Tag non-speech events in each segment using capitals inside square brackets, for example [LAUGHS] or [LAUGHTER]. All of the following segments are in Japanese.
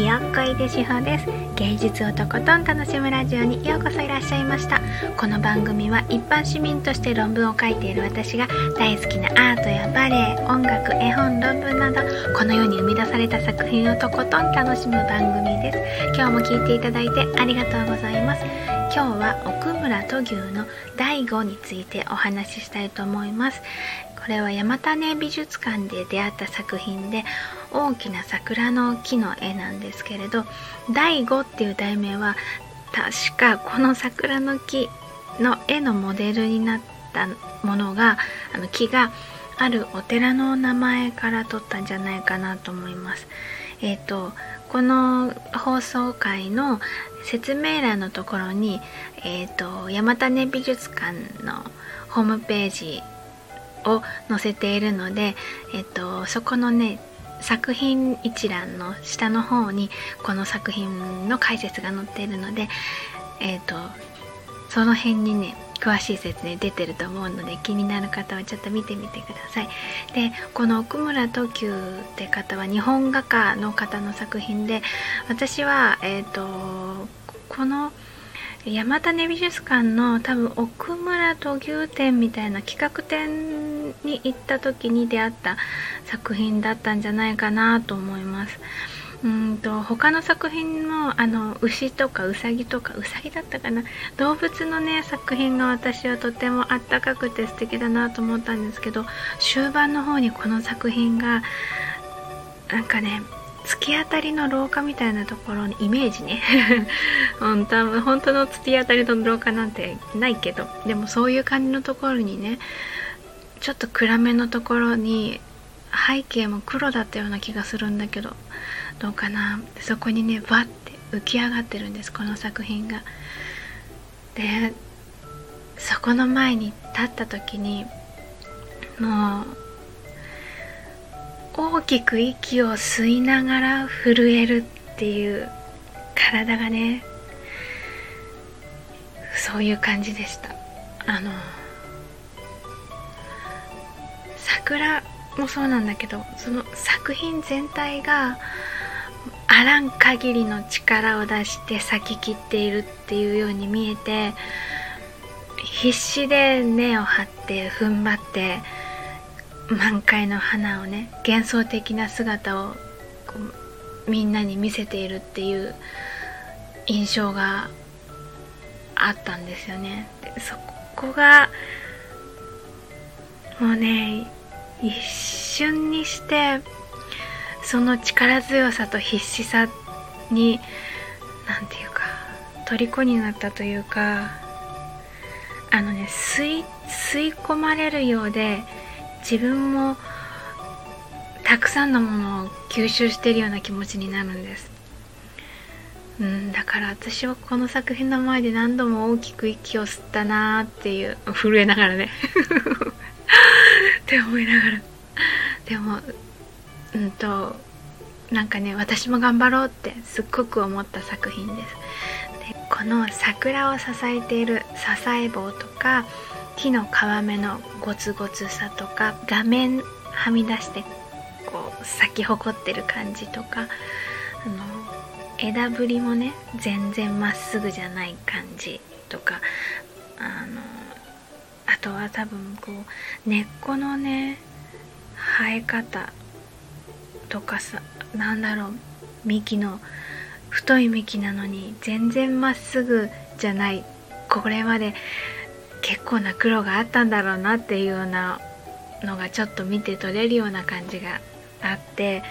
ひよっこいでしほです。芸術をとことん楽しむラジオにようこそいらっしゃいました。この番組は一般市民として論文を書いている私が大好きなアートやバレエ音楽絵本論文などこの世に生み出された作品をとことん楽しむ番組です。今日も聞いていただいてありがとうございます。今日は奥村土牛の第5についてお話ししたいと思います。これは山種美術館で出会った作品で大きな桜の木の絵なんですけれど第5っていう題名は確かこの桜の木の絵のモデルになったものがあの木があるお寺の名前から取ったんじゃないかなと思います。え、ー、とこの放送回の説明欄のところに、えーと、山種美術館のホームページを載せているので、えーと、そこのね作品一覧の下の方にこの作品の解説が載っているので、えーとその辺にね詳しい説明出てると思うので気になる方はちょっと見てみてください。でこの奥村東急って方は日本画家の方の作品で私はえっ、ー、とこの山種美術館の多分奥村土牛展みたいな企画展に行った時に出会った作品だったんじゃないかなと思います。うんと他の作品もあの牛とかウサギとかウサギだったかな？動物のね作品が私はとてもあったかくて素敵だなと思ったんですけど終盤の方にこの作品がなんかね突き当たりの廊下みたいなところにイメージね [LAUGHS] 本当本当の突き当たりの廊下なんてないけどでもそういう感じのところにねちょっと暗めのところに背景も黒だったような気がするんだけどどうかなそこにねバッて浮き上がってるんですこの作品が。でそこの前に立った時にもう大きく息を吸いながら震えるっていう体がねそういう感じでした。あの桜もそうなんだけどその作品全体があらん限りの力を出して咲ききっているっていうように見えて必死で根を張って踏ん張って満開の花をね幻想的な姿をみんなに見せているっていう印象があったんですよね。でそこがもうね一瞬にしてその力強さと必死さに何て言うか虜になったというかあのね吸い吸い込まれるようで自分もたくさんのものを吸収しているような気持ちになるんです。うんだから私はこの作品の前で何度も大きく息を吸ったなーっていう震えながらね。[LAUGHS] って思いながら。でもうんとなんかね私も頑張ろうってすっごく思った作品です。でこの桜を支えている支え棒とか木の皮目のゴツゴツさとか画面はみ出してこう咲き誇ってる感じとかあの枝ぶりもね全然まっすぐじゃない感じとかあのあとは多分こう根っこのね生え方とかさなんだろう幹の太い幹なのに全然まっすぐじゃないこれまで結構な苦労があったんだろうなっていうようなのがちょっと見て取れるような感じがあって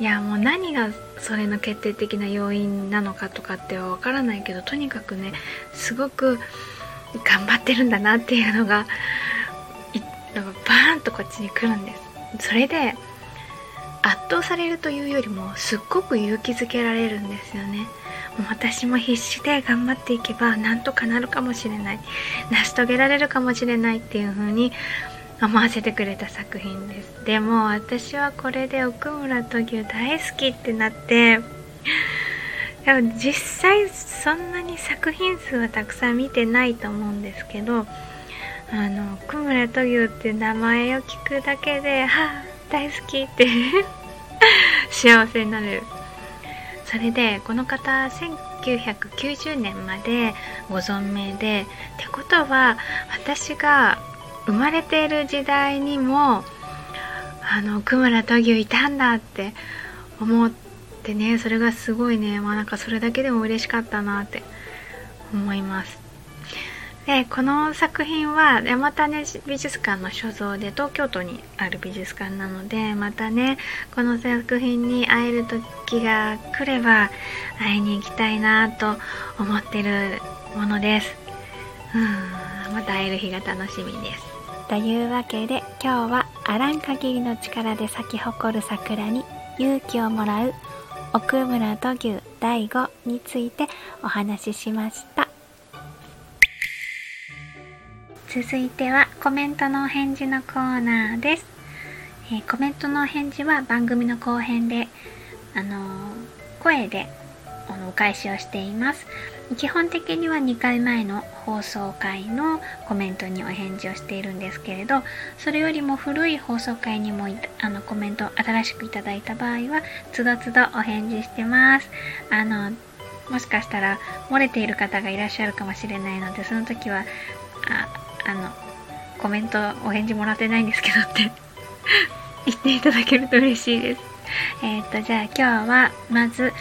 いやもう何がそれの決定的な要因なのかとかっては分からないけどとにかくねすごく頑張ってるんだなっていうのがバーンとこっちに来るんですそれで圧倒されるというよりもすっごく勇気づけられるんですよね。私も必死で頑張っていけばなんとかなるかもしれない。成し遂げられるかもしれないっていう風に思わせてくれた作品です。でも私はこれで奥村闘牛大好きってなってでも実際そんなに作品数はたくさん見てないと思うんですけどあの奥村闘牛って名前を聞くだけではあ大好きって [LAUGHS] 幸せになる。それでこの方1990年までご存命でってことは私が生まれている時代にもあの久村闘牛いたんだって思ってねそれがすごいねまあなんかそれだけでも嬉しかったなって思います。でこの作品は山種美術館の所蔵で東京都にある美術館なのでまたねこの作品に会える時が来れば会いに行きたいなと思ってるものです。うんまた会える日が楽しみです。というわけで今日はあらん限りの力で咲き誇る桜に勇気をもらう奥村土牛第5についてお話ししました。続いてはコメントのお返事のコーナーです、えー、コメントのお返事は番組の後編であのー、声でお返しをしています。基本的には2回前の放送回のコメントにお返事をしているんですけれどそれよりも古い放送回にもあのコメント新しくいただいた場合はつどつどお返事してます。あのもしかしたら漏れている方がいらっしゃるかもしれないのでその時はああのコメントお返事もらってないんですけどって言っていただけると嬉しいですえっ、とじゃあ今日はまず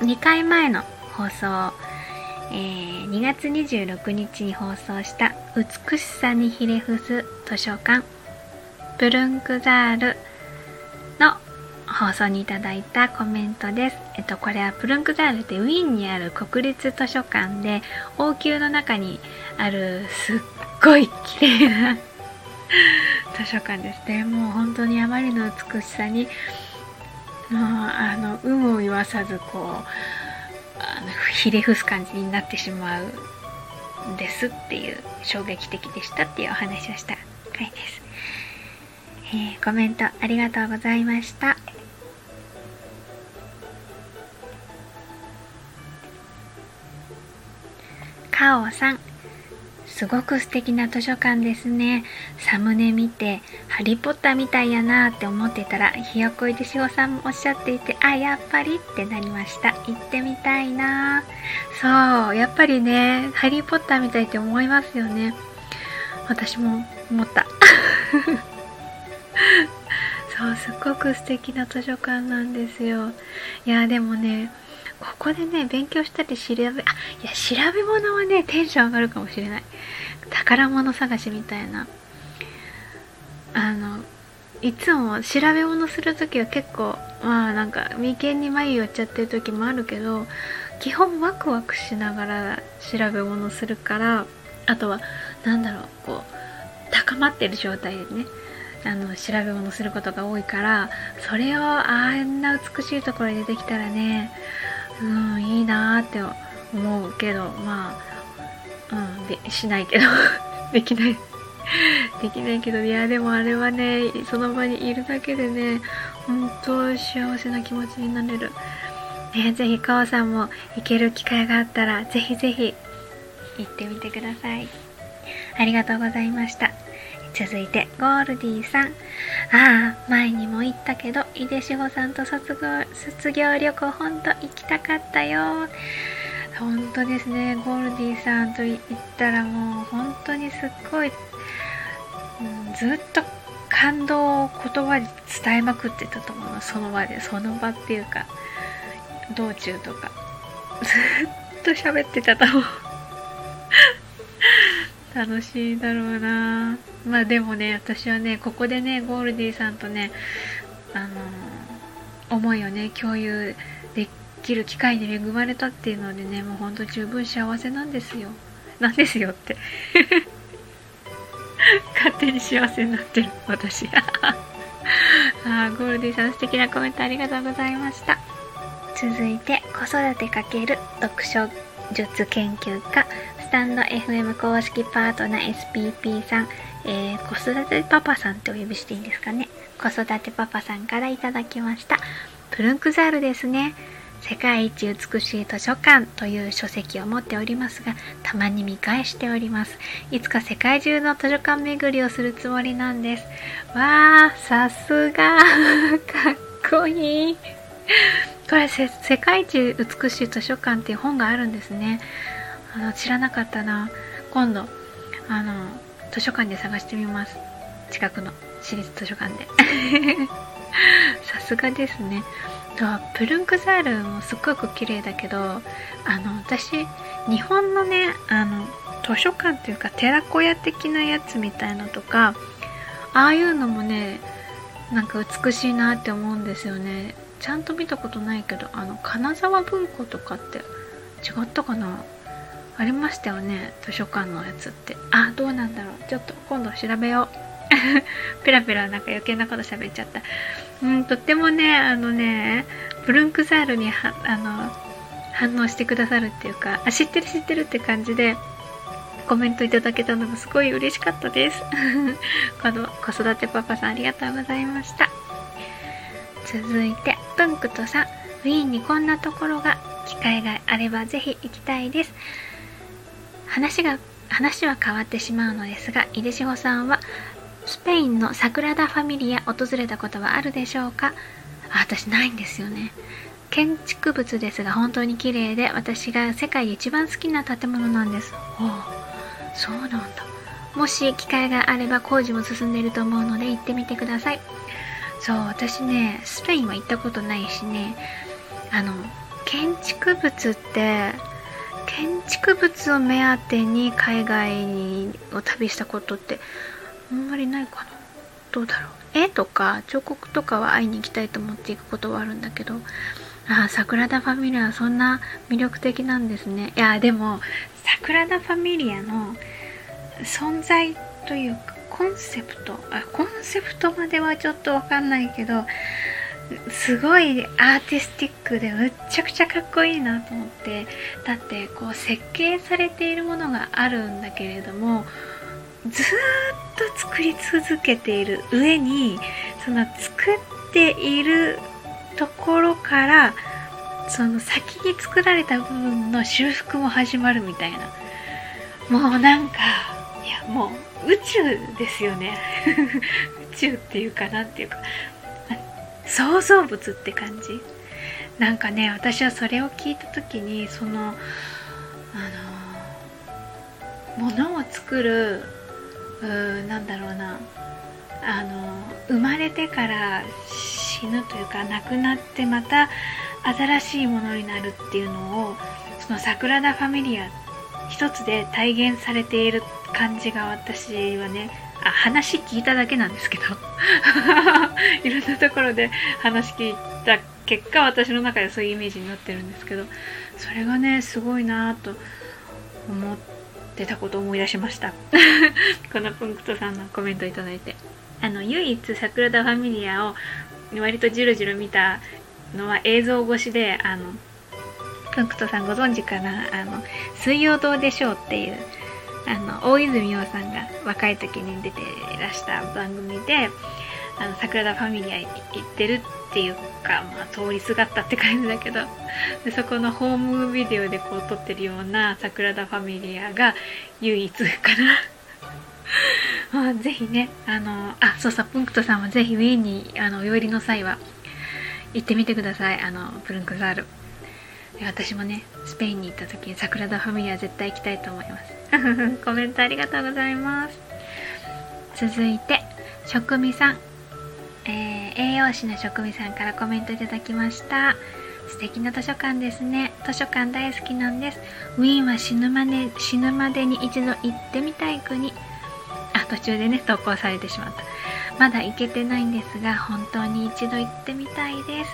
2回前の放送えー、2月26日に放送した「美しさにひれ伏す図書館」プルンクザールの放送にいただいたコメントです。えっと、これはプルンクザールってウィーンにある国立図書館で王宮の中にあるすっごい綺麗な。[LAUGHS] 図書館ですね。もう本当にあまりの美しさにもうあの有無を言わさずこうあのひれ伏す感じになってしまうんですっていう衝撃的でしたっていうお話をした回です、えー、コメントありがとうございました。カオさん。すごく素敵な図書館ですね。サムネ見て、ハリーポッターみたいやなって思ってたら、ひよこいでしおさんもおっしゃっていて、あ、やっぱりってなりました。行ってみたいなそう、やっぱりね、ハリーポッターみたいって思いますよね。私も思った。[LAUGHS] そう、すっごく素敵な図書館なんですよ。いや、でもね、ここでね、勉強したり調べ、あ、いや、調べ物はね、テンション上がるかもしれない。宝物探しみたいな。あの、いつも調べ物するときは結構、まあなんか、眉間に眉寄っちゃってる時もあるけど、基本ワクワクしながら調べ物するから、あとは、なんだろう、こう、高まってる状態でね、あの調べ物することが多いからそれをあんな美しいところに出てきたらねうんいいなーって思うけどまあうんでしないけど。[LAUGHS] できない。できないけどいやでもあれはねその場にいるだけでね本当幸せな気持ちになれる。ねぜひかおさんも行ける機会があったらぜひぜひ行ってみてください。ありがとうございました。続いてゴールディさん。ああ前にも言ったけど井出志保さんと卒業卒業旅行ほんと行きたかったよ。本当ですね。ゴールディさんと言ったらもう本当にすっごい、うん、ずっと感動を言葉に伝えまくってたと思うその場でその場っていうか道中とか。ずっと喋ってたと思う。楽しいだろうな。まあでもね私はねここでねゴールディさんとねあの思いをね共有できる機会に恵まれたっていうのでねもうほんと十分幸せなんですよ。なんですよって。[LAUGHS] 勝手に幸せになってる私。[LAUGHS] あゴールディさん素敵なコメントありがとうございました。続いて子育て×読書術研究家スタンド FM 公式パートナー SPP さん、えー、子育てパパさんってお呼びしていいんですかね。子育てパパさんからいただきました。プルンクザールですね。世界一美しい図書館という書籍を持っておりますが、たまに見返しております。いつか世界中の図書館巡りをするつもりなんです。わー、さすが [LAUGHS] かっこいい。これ世界一美しい図書館っていう本があるんですねあの知らなかったな今度あの図書館で探してみます近くの私立図書館で。[LAUGHS] さすがですね。プルンクザールもすっごく綺麗だけどあの私日本のねあの図書館っていうか寺子屋的なやつみたいのとかああいうのもねなんか美しいなって思うんですよね。ちゃんと見たことないけどあの金沢文庫とかって違ったかな？ありましたよね図書館のやつって。あどうなんだろう。ちょっと今度調べよう。[LAUGHS] ペラペラなんか余計なこと喋っちゃった。うんとってもねあのねブルンクザールにはあの反応してくださるっていうかあ知ってる知ってるって感じでコメントいただけたのがすごい嬉しかったです。[LAUGHS] この子育てパパさんありがとうございました。続いてプンクトさん。ウィーンにこんなところが機会があればぜひ行きたいです。話が話は変わってしまうのですが井出志保さんはスペインのサグラダ・ファミリア訪れたことはあるでしょうか？私ないんですよね。建築物ですが本当に綺麗で私が世界で一番好きな建物なんです。おそうなんだ。もし機会があれば工事も進んでいると思うので行ってみてください。そう私ねスペインは行ったことないしね。あの建築物って建築物を目当てに海外を旅したことってあんまりないかな。どうだろう。絵とか彫刻とかは会いに行きたいと思っていくことはあるんだけど。ああ桜田ファミリアはそんな魅力的なんですね。いやでも桜田ファミリアの存在というかコンセプトあコンセプトまではちょっとわかんないけどすごいアーティスティックでむっちゃくちゃかっこいいなと思って。だってこう設計されているものがあるんだけれどもずっと作り続けている上にその作っているところからその先に作られた部分の修復も始まるみたいな。もうなんかいやもう宇宙ですよね。[LAUGHS] 宇宙っていうかなんていうか。創造物って感じ。なんかね私はそれを聞いた時にそのあのものを作るうーなんだろうな。あの生まれてから死ぬというか亡くなってまた新しいものになるっていうのをそのサグラダ・ファミリア一つで体現されている感じが私はねあ話聞いただけなんですけど。[LAUGHS] いろんなところで話聞いた結果私の中でそういうイメージになってるんですけどそれがねすごいなと思って。たことを思い出しました。[LAUGHS] このプンクトさんのコメントいただいて。あの唯一サクラダ・ファミリアを割とじろじろ見たのは映像越しであのプンクトさんご存知かな？あの「水曜どうでしょう」っていうあの大泉洋さんが若い時に出ていらした番組であの桜田ファミリア行ってるっていうか、まあ、通りすがったって感じだけどでそこのホームビデオでこう撮ってるような桜田ファミリアが唯一かな。[LAUGHS] まあ、ぜひねあのあそうそうプンクトさんはぜひウィーンにあのお寄りの際は行ってみてください。あのプルンクザール。私もねスペインに行った時に桜田ファミリア絶対行きたいと思います。[LAUGHS] コメントありがとうございます。続いて食味さん、えー、栄養士の食味さんからコメントいただきました。素敵な図書館ですね。図書館大好きなんです。ウィーンは死ぬまで死ぬまでに一度行ってみたい国。あ途中でね投稿されてしまった。まだ行けてないんですが本当に一度行ってみたいです。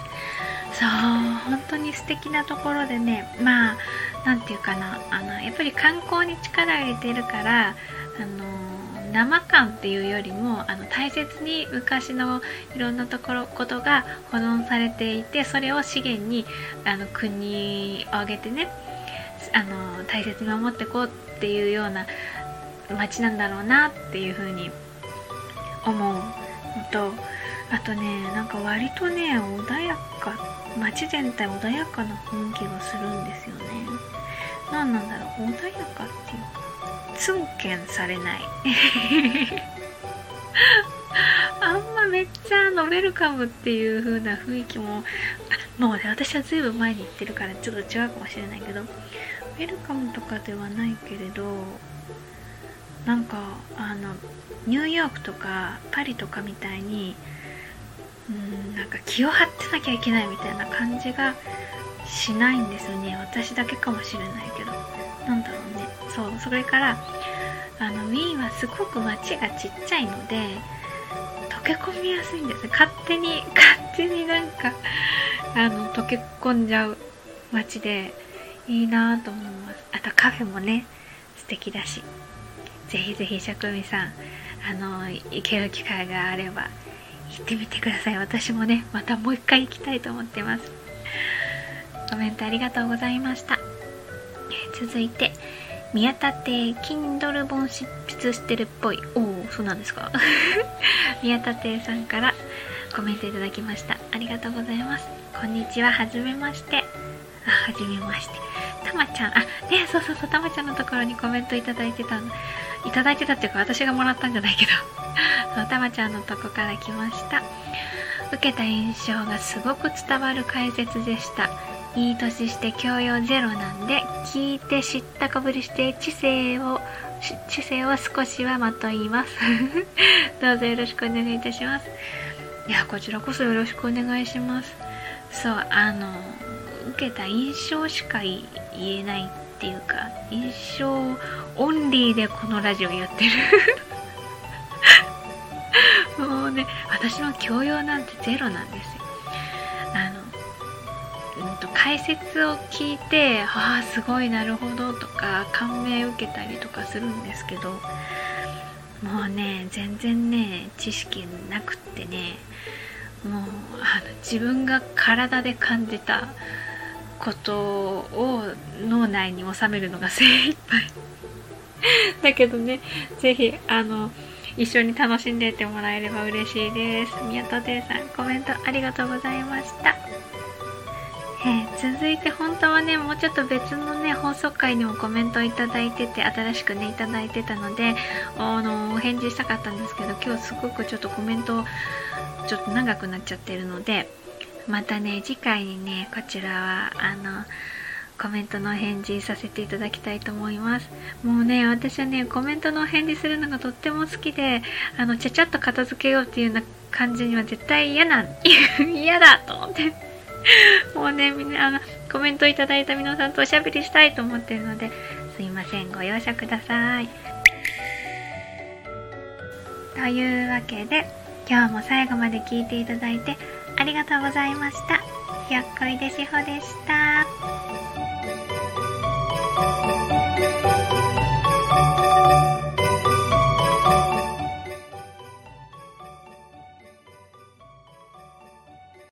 そう本当に素敵なところでねまあ何て言うかな。あのやっぱり観光に力を入れてるからあの生感っていうよりもあの大切に昔のいろんなところことが保存されていてそれを資源にあの国を挙げてねあの大切に守っていこうっていうような街なんだろうなっていうふうに思うのとあとねなんか割とね穏やか街全体穏やかな雰囲気がするんですよね。何なんだろう？穏やかっていうか。ツンケンされない。[LAUGHS] あんまめっちゃあのウェルカムっていう風な雰囲気ももうね私はずいぶん前に行ってるからちょっと違うかもしれないけどウェルカムとかではないけれどなんかあのニューヨークとかパリとかみたいにうんなんか気を張ってなきゃいけないみたいな感じがしないんですよね。私だけかもしれないけど。なんだろうそうそれからあのウィーンはすごく街がちっちゃいので溶け込みやすいんです。勝手に [LAUGHS] 勝手になんかあの溶け込んじゃう街でいいなと思います。あとカフェもね素敵だし。ぜひぜひしゃくみさんあの行ける機会があれば行ってみてください。私もねまたもう一回行きたいと思ってます。コメントありがとうございました。続いて宮田亭 Kindle 本執筆してるっぽい。おおそうなんですか。[LAUGHS] 宮田亭さんからコメントいただきました。ありがとうございます。こんにちは。はじめまして。あはじめまして。たまちゃん。あねそうそうそう。たまちゃんのところにコメントいただいてたいただいてたっていうか私がもらったんじゃないけど。[LAUGHS] たまちゃんのとこから来ました。受けた印象がすごく伝わる解説でした。いい年して教養ゼロなんで聞いて知ったかぶりして知性を知性を少しはまといます。[LAUGHS] どうぞよろしくお願いいたします。いやこちらこそよろしくお願いします。そうあの受けた印象しか言えないっていうか印象オンリーでこのラジオやってる。[LAUGHS] もうね私の教養なんてゼロなんですよ、解説を聞いて「ああすごいなるほど」とか感銘受けたりとかするんですけどもうね全然ね知識なくってねもうあの自分が体で感じたことを脳内に収めるのが精一杯。[LAUGHS] だけどね是非あの一緒に楽しんでいってもらえれば嬉しいです。宮田亭さんコメントありがとうございました。えー、続いて本当はねもうちょっと別のね放送回にもコメントをいただいてて新しくねいただいてたのであのお返事したかったんですけど今日すごくちょっとコメントちょっと長くなっちゃってるのでまたね次回にねこちらはあのコメントの返事させていただきたいと思います。もうね私はねコメントの返事するのがとっても好きであのちゃちゃっと片付けようっていうような感じには絶対嫌な [LAUGHS] 嫌だと思って。[LAUGHS] もうねみんなあのコメントいただいた皆さんとおしゃべりしたいと思ってるのですいませんご容赦くださいというわけで今日も最後まで聞いていただいてありがとうございました。ひよっこいでしほでした。